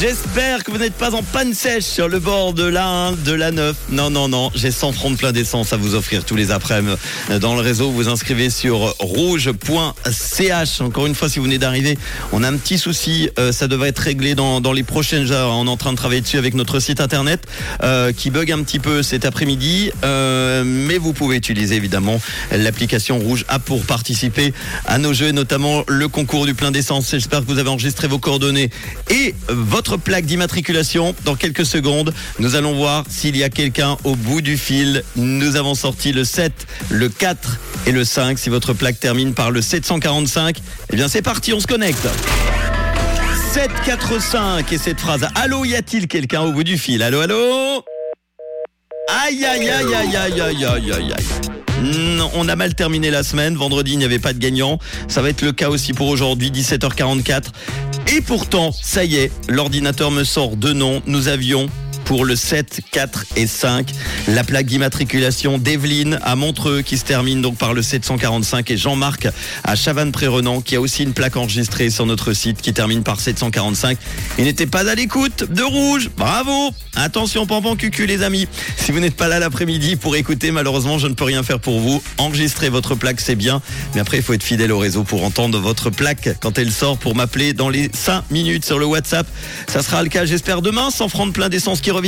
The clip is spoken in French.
J'espère que vous n'êtes pas en panne sèche sur le bord de la 1, de la 9. Non, non, non, j'ai 100 francs de plein d'essence à vous offrir tous les après-midi dans le réseau. Vous inscrivez sur rouge.ch. Encore une fois, si vous venez d'arriver, on a un petit souci. Euh, ça devrait être réglé dans, les prochaines heures. On est en train de travailler dessus avec notre site internet euh, qui bug un petit peu cet après-midi. Euh, mais vous pouvez utiliser évidemment l'application Rouge A pour participer à nos jeux, notamment le concours du plein d'essence. J'espère que vous avez enregistré vos coordonnées et votre plaque d'immatriculation dans quelques secondes. Nous allons voir s'il y a quelqu'un au bout du fil. Nous avons sorti le 7, le 4 et le 5. Si votre plaque termine par le 745, eh bien c'est parti, on se connecte. 745 et cette phrase. Allô, y a-t-il quelqu'un au bout du fil? Allô, allô? Aïe, aïe, aïe, aïe, aïe, aïe, aïe, aïe, non, on a mal terminé la semaine. Vendredi, il n'y avait pas de gagnant. Ça va être le cas aussi pour aujourd'hui, 17h44. Et pourtant, ça y est, l'ordinateur me sort deux noms. Nous avions pour le 7, 4 et 5. La plaque d'immatriculation d'Evelyne à Montreux qui se termine donc par le 745 et Jean-Marc à Chavannes-Pré-Renan qui a aussi une plaque enregistrée sur notre site qui termine par 745. Il n'était pas à l'écoute de rouge. Bravo. Attention, pampan cucu les amis. Si vous n'êtes pas là l'après-midi pour écouter, malheureusement, je ne peux rien faire pour vous. Enregistrer votre plaque, c'est bien. Mais après, il faut être fidèle au réseau pour entendre votre plaque quand elle sort pour m'appeler dans les 5 minutes sur le WhatsApp. Ça sera le cas, j'espère, demain. Sans francs de plein d'essence qui